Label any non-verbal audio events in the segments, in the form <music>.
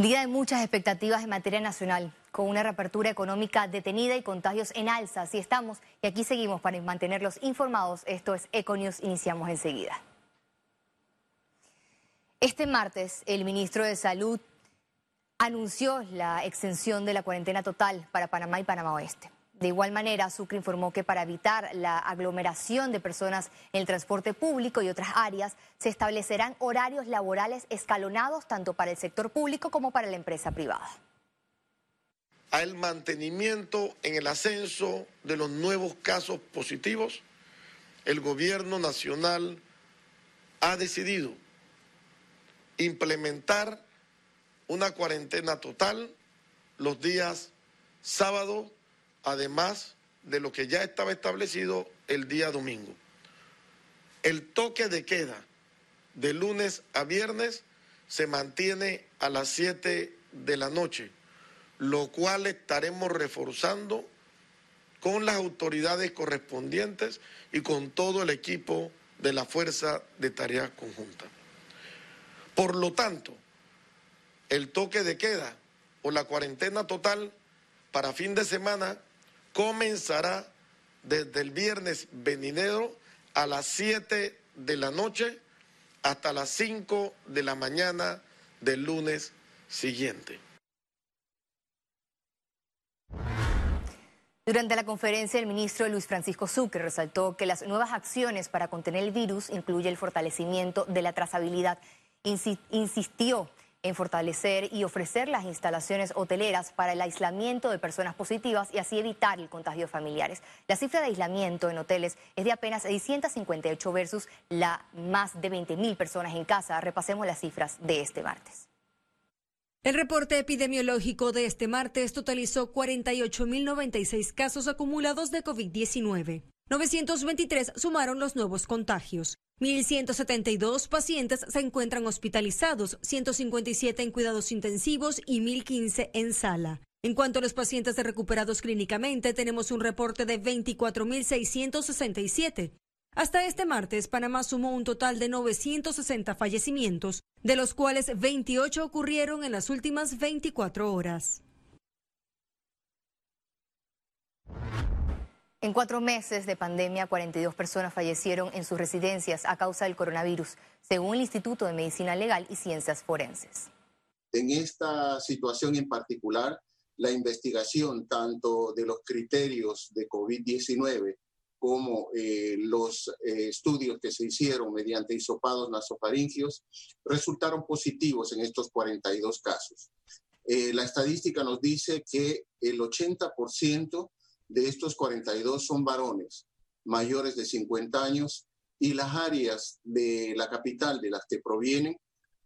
Día de muchas expectativas en materia nacional, con una reapertura económica detenida y contagios en alza. Así estamos y aquí seguimos para mantenerlos informados. Esto es Econius, iniciamos enseguida. Este martes, el ministro de Salud anunció la extensión de la cuarentena total para Panamá y Panamá Oeste. De igual manera, Sucre informó que para evitar la aglomeración de personas en el transporte público y otras áreas, se establecerán horarios laborales escalonados tanto para el sector público como para la empresa privada. Al mantenimiento en el ascenso de los nuevos casos positivos, el gobierno nacional ha decidido implementar una cuarentena total los días sábado, además de lo que ya estaba establecido el día domingo. El toque de queda de lunes a viernes se mantiene a las 7 de la noche, lo cual estaremos reforzando con las autoridades correspondientes y con todo el equipo de la Fuerza de Tarea Conjunta. Por lo tanto, el toque de queda o la cuarentena total para fin de semana comenzará desde el viernes venidero a las 7 de la noche hasta las 5 de la mañana del lunes siguiente. Durante la conferencia, el ministro Luis Francisco Sucre resaltó que las nuevas acciones para contener el virus incluye el fortalecimiento de la trazabilidad. Insistió en fortalecer y ofrecer las instalaciones hoteleras para el aislamiento de personas positivas y así evitar el contagio de familiares. La cifra de aislamiento en hoteles es de apenas 658 versus la más de 20 mil personas en casa. Repasemos las cifras de este martes. El reporte epidemiológico de este martes totalizó 48.096 casos acumulados de COVID-19. 923 sumaron los nuevos contagios. 1.172 pacientes se encuentran hospitalizados, 157 en cuidados intensivos y 1.015 en sala. En cuanto a los pacientes recuperados clínicamente, tenemos un reporte de 24.667. Hasta este martes, Panamá sumó un total de 960 fallecimientos, de los cuales 28 ocurrieron en las últimas 24 horas. En cuatro meses de pandemia, 42 personas fallecieron en sus residencias a causa del coronavirus, según el Instituto de Medicina Legal y Ciencias Forenses. En esta situación en particular, la investigación tanto de los criterios de COVID-19 como eh, los eh, estudios que se hicieron mediante hisopados nasofaringios resultaron positivos en estos 42 casos. Eh, la estadística nos dice que el 80% de estos 42 son varones mayores de 50 años y las áreas de la capital de las que provienen,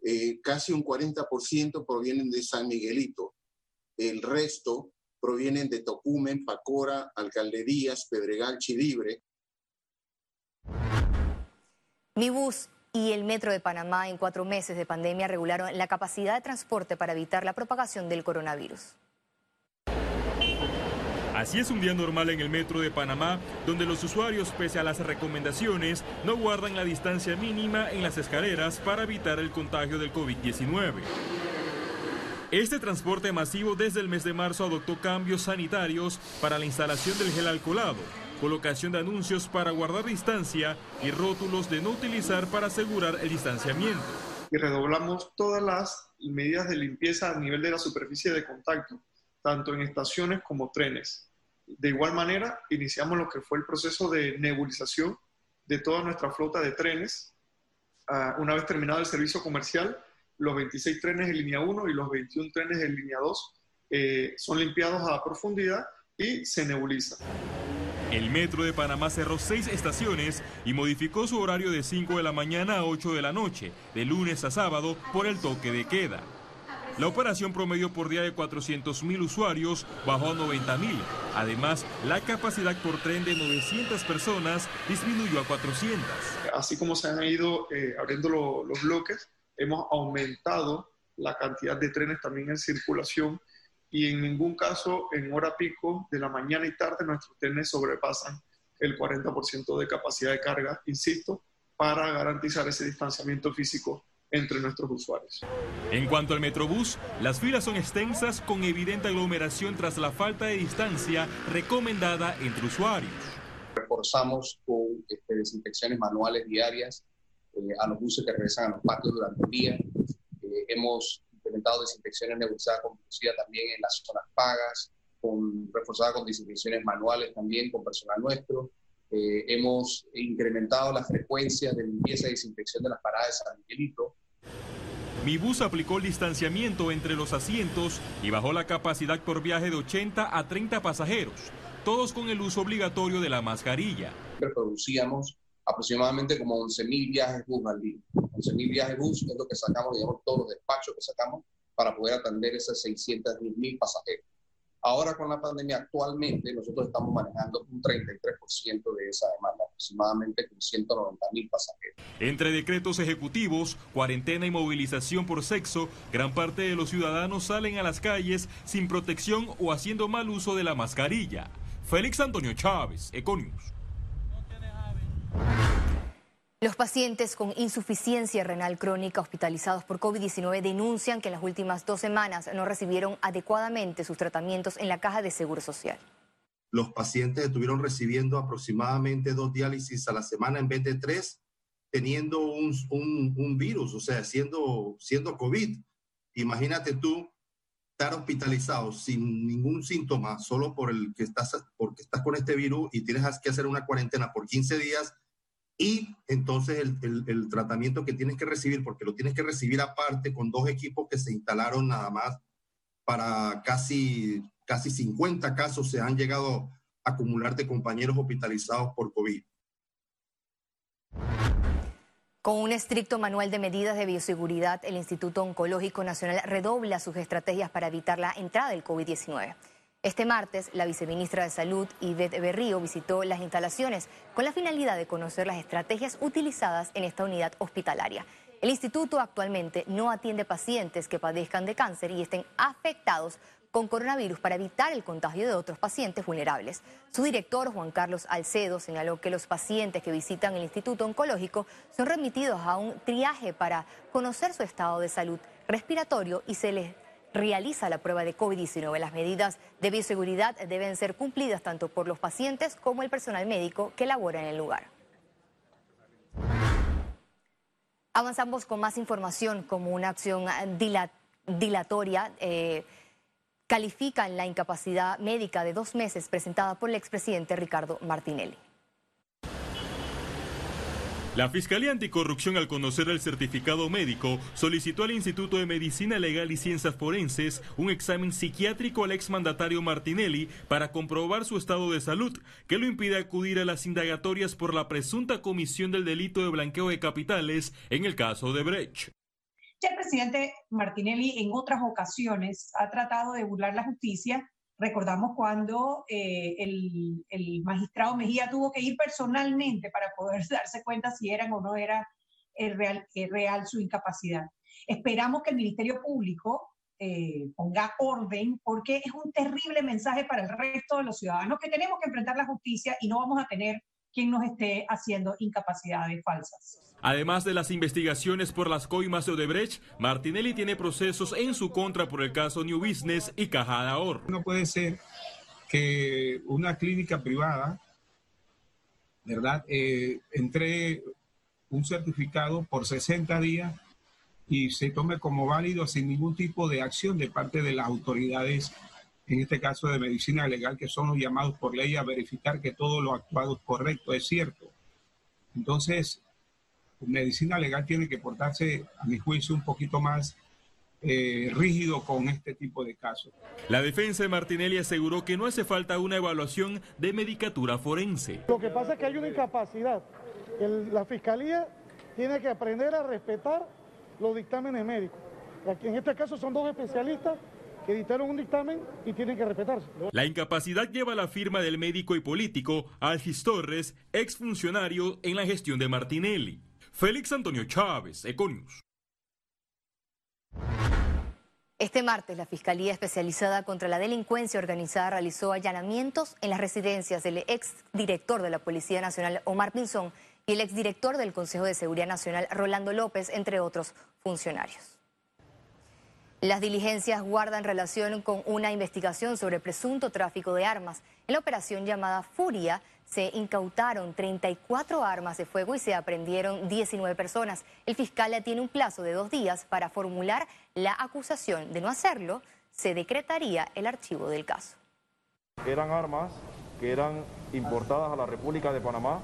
eh, casi un 40% provienen de San Miguelito. El resto provienen de Tocumen, Pacora, Alcaldías, Pedregal, Chilibre. Mi bus y el Metro de Panamá en cuatro meses de pandemia regularon la capacidad de transporte para evitar la propagación del coronavirus. Así es un día normal en el metro de Panamá, donde los usuarios, pese a las recomendaciones, no guardan la distancia mínima en las escaleras para evitar el contagio del COVID-19. Este transporte masivo desde el mes de marzo adoptó cambios sanitarios para la instalación del gel alcoholado, colocación de anuncios para guardar distancia y rótulos de no utilizar para asegurar el distanciamiento. Y redoblamos todas las medidas de limpieza a nivel de la superficie de contacto tanto en estaciones como trenes. De igual manera, iniciamos lo que fue el proceso de nebulización de toda nuestra flota de trenes. Ah, una vez terminado el servicio comercial, los 26 trenes de línea 1 y los 21 trenes de línea 2 eh, son limpiados a profundidad y se nebulizan. El metro de Panamá cerró seis estaciones y modificó su horario de 5 de la mañana a 8 de la noche, de lunes a sábado, por el toque de queda. La operación promedio por día de 400.000 usuarios bajó a 90.000. Además, la capacidad por tren de 900 personas disminuyó a 400. Así como se han ido eh, abriendo los bloques, hemos aumentado la cantidad de trenes también en circulación y en ningún caso en hora pico de la mañana y tarde nuestros trenes sobrepasan el 40% de capacidad de carga, insisto, para garantizar ese distanciamiento físico entre nuestros usuarios. En cuanto al Metrobús, las filas son extensas con evidente aglomeración tras la falta de distancia recomendada entre usuarios. Reforzamos con este, desinfecciones manuales diarias eh, a los buses que regresan a los patios durante el día. Eh, hemos implementado desinfecciones nebulizadas con también en las zonas pagas, con, reforzada con desinfecciones manuales también con personal nuestro. Eh, hemos incrementado la frecuencia de limpieza y desinfección de las paradas de San Miguelito. Mi bus aplicó el distanciamiento entre los asientos y bajó la capacidad por viaje de 80 a 30 pasajeros, todos con el uso obligatorio de la mascarilla. Producíamos aproximadamente como 11.000 viajes bus al día. 11.000 viajes bus es lo que sacamos, digamos, todos los despachos que sacamos para poder atender esas 610.000 pasajeros. Ahora con la pandemia actualmente nosotros estamos manejando un 33% de esa demanda, aproximadamente con 190 mil pasajeros. Entre decretos ejecutivos, cuarentena y movilización por sexo, gran parte de los ciudadanos salen a las calles sin protección o haciendo mal uso de la mascarilla. Félix Antonio Chávez, Econius. Los pacientes con insuficiencia renal crónica hospitalizados por COVID-19 denuncian que en las últimas dos semanas no recibieron adecuadamente sus tratamientos en la caja de Seguro Social. Los pacientes estuvieron recibiendo aproximadamente dos diálisis a la semana en vez de tres, teniendo un, virus, o sea, siendo, siendo COVID. Imagínate tú estar hospitalizado sin ningún síntoma, solo por el que estás, porque estás con este virus y tienes que hacer una cuarentena por 15 días y entonces el, tratamiento que tienes que recibir, porque lo tienes que recibir aparte con dos equipos que se instalaron nada más para casi, casi 50 casos se han llegado a acumular de compañeros hospitalizados por COVID. Con un estricto manual de medidas de bioseguridad, el Instituto Oncológico Nacional redobla sus estrategias para evitar la entrada del COVID-19. Este martes, la viceministra de Salud, Yvette Berrío, visitó las instalaciones con la finalidad de conocer las estrategias utilizadas en esta unidad hospitalaria. El instituto actualmente no atiende pacientes que padezcan de cáncer y estén afectados con coronavirus para evitar el contagio de otros pacientes vulnerables. Su director, Juan Carlos Alcedo, señaló que los pacientes que visitan el Instituto Oncológico son remitidos a un triaje para conocer su estado de salud respiratorio y se les realiza la prueba de COVID-19. Las medidas de bioseguridad deben ser cumplidas tanto por los pacientes como el personal médico que labora en el lugar. Avanzamos con más información como una acción dilatoria. Eh, califican la incapacidad médica de dos meses presentada por el expresidente Ricardo Martinelli. La Fiscalía Anticorrupción, al conocer el certificado médico, solicitó al Instituto de Medicina Legal y Ciencias Forenses un examen psiquiátrico al exmandatario Martinelli para comprobar su estado de salud, que lo impide acudir a las indagatorias por la presunta comisión del delito de blanqueo de capitales en el caso de Brecht. El presidente Martinelli en otras ocasiones ha tratado de burlar la justicia Recordamos cuando eh, el, magistrado Mejía tuvo que ir personalmente para poder <laughs> darse cuenta si eran o no era real, real su incapacidad. Esperamos que el Ministerio Público eh, ponga orden porque es un terrible mensaje para el resto de los ciudadanos que tenemos que enfrentar la justicia y no vamos a tener quien nos esté haciendo incapacidades falsas. Además de las investigaciones por las coimas de Odebrecht, Martinelli tiene procesos en su contra por el caso New Business y Caja de Ahorro. No puede ser que una clínica privada, ¿verdad?, eh, entre un certificado por 60 días y se tome como válido sin ningún tipo de acción de parte de las autoridades en este caso de medicina legal, que son los llamados por ley a verificar que todo lo actuado es correcto, es cierto. Entonces, medicina legal tiene que portarse, a mi juicio, un poquito más eh, rígido con este tipo de casos. La defensa de Martinelli aseguró que no hace falta una evaluación de medicatura forense. Lo que pasa es que hay una incapacidad. la fiscalía tiene que aprender a respetar los dictámenes médicos. Aquí, en este caso son dos especialistas que editaron un dictamen y tienen que respetarse. La incapacidad lleva la firma del médico y político Algis Torres, exfuncionario en la gestión de Martinelli. Félix Antonio Chávez, Econius. Este martes, la Fiscalía Especializada contra la Delincuencia Organizada realizó allanamientos en las residencias del exdirector de la Policía Nacional, Omar Pinzón, y el exdirector del Consejo de Seguridad Nacional, Rolando López, entre otros funcionarios. Las diligencias guardan relación con una investigación sobre presunto tráfico de armas. En la operación llamada Furia se incautaron 34 armas de fuego y se aprendieron 19 personas. El fiscal tiene un plazo de dos días para formular la acusación. De no hacerlo, se decretaría el archivo del caso. Eran armas que eran importadas a la República de Panamá,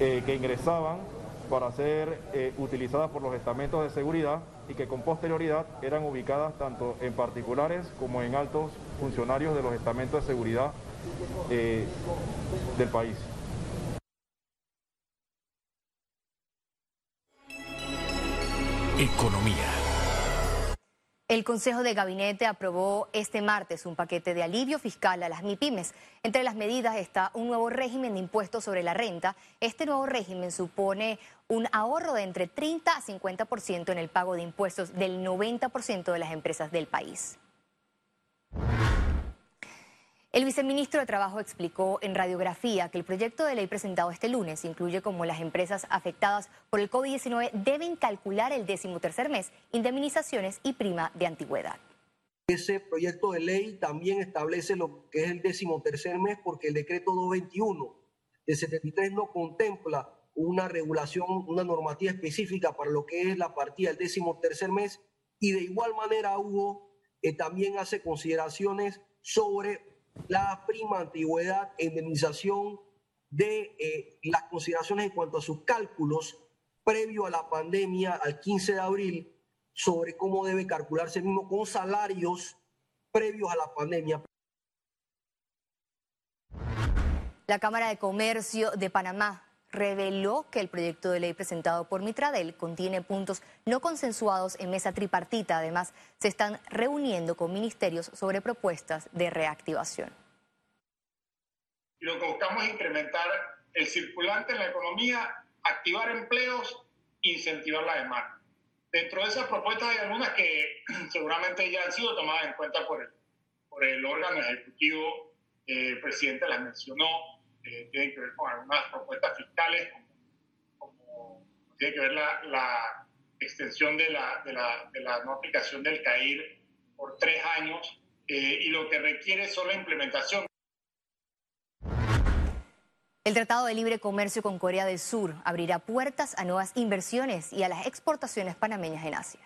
eh, que ingresaban para ser eh, utilizadas por los estamentos de seguridad y que con posterioridad eran ubicadas tanto en particulares como en altos funcionarios de los estamentos de seguridad eh, del país. Economía. El Consejo de Gabinete aprobó este martes un paquete de alivio fiscal a las MIPIMES. Entre las medidas está un nuevo régimen de impuestos sobre la renta. Este nuevo régimen supone un ahorro de entre 30 a 50% en el pago de impuestos del 90% de las empresas del país. El viceministro de Trabajo explicó en radiografía que el proyecto de ley presentado este lunes incluye como las empresas afectadas por el COVID-19 deben calcular el tercer mes, indemnizaciones y prima de antigüedad. Ese proyecto de ley también establece lo que es el tercer mes porque el decreto 221 de 73 no contempla una regulación, una normativa específica para lo que es la partida del tercer mes y de igual manera Hugo eh, también hace consideraciones sobre la prima antigüedad e indemnización de eh, las consideraciones en cuanto a sus cálculos previo a la pandemia al 15 de abril sobre cómo debe calcularse mismo con salarios previos a la pandemia. La Cámara de Comercio de Panamá reveló que el proyecto de ley presentado por Mitradel contiene puntos no consensuados en mesa tripartita. Además, se están reuniendo con ministerios sobre propuestas de reactivación. Lo que buscamos es incrementar el circulante en la economía, activar empleos, incentivar la demanda. Dentro de esas propuestas hay algunas que <clears throat> seguramente ya han sido tomadas en cuenta por el, órgano ejecutivo, eh, el presidente las mencionó, eh, tienen que ver con algunas propuestas fiscales, como, tiene que ver la, la extensión de la, de, la, de la, no aplicación del CAIR por tres años eh, y lo que requiere solo implementación. El Tratado de Libre Comercio con Corea del Sur abrirá puertas a nuevas inversiones y a las exportaciones panameñas en Asia.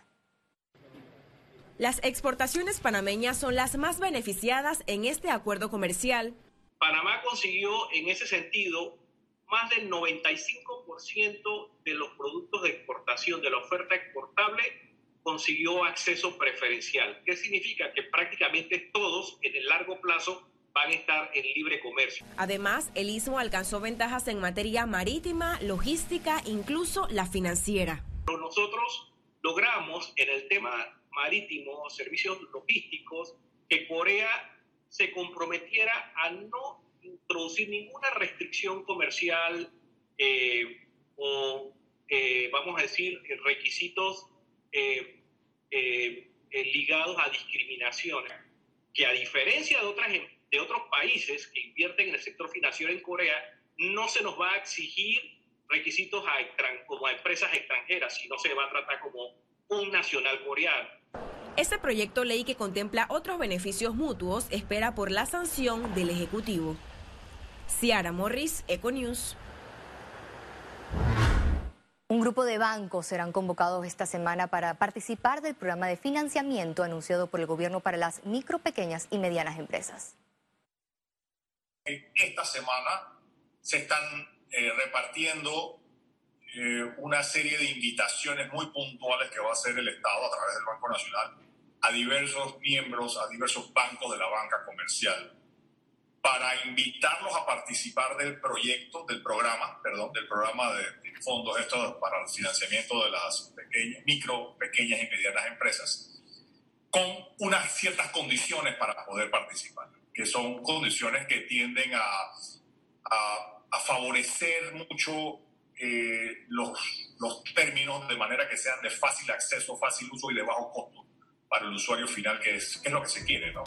Las exportaciones panameñas son las más beneficiadas en este acuerdo comercial. Panamá consiguió en ese sentido más del 95% de los productos de exportación, de la oferta exportable, consiguió acceso preferencial. ¿Qué significa? Que prácticamente todos en el largo plazo van a estar en libre comercio. Además, el istmo alcanzó ventajas en materia marítima, logística, incluso la financiera. Nosotros logramos en el tema marítimo, servicios logísticos, que Corea se comprometiera a no introducir ninguna restricción comercial eh, o, eh, vamos a decir, requisitos eh, ligados a discriminación, que a diferencia de, otras, de otros países que invierten en el sector financiero en Corea, no se nos va a exigir requisitos a, como a empresas extranjeras, sino se va a tratar como un nacional coreano. Este proyecto ley que contempla otros beneficios mutuos espera por la sanción del Ejecutivo. Ciara Morris, Econews. Un grupo de bancos serán convocados esta semana para participar del programa de financiamiento anunciado por el gobierno para las micro, pequeñas y medianas empresas. Esta semana se están eh, repartiendo eh, una serie de invitaciones muy puntuales que va a hacer el Estado a través del Banco Nacional a diversos miembros, a diversos bancos de la banca comercial, para invitarlos a participar del proyecto, del programa, perdón, del programa de, fondos estos para el financiamiento de las pequeñas, micro, pequeñas y medianas empresas, con unas ciertas condiciones para poder participar, que son condiciones que tienden a, a, a favorecer mucho eh, los, los términos de manera que sean de fácil acceso, fácil uso y de bajo costo para el usuario final, que es, lo que se quiere, ¿no?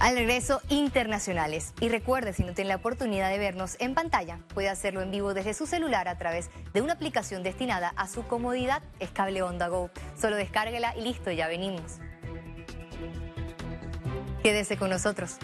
Al regreso, internacionales. Y recuerde, si no tiene la oportunidad de vernos en pantalla, puede hacerlo en vivo desde su celular a través de una aplicación destinada a su comodidad. Es Cable Onda Go. Solo descárguela y listo, ya venimos. Quédese con nosotros.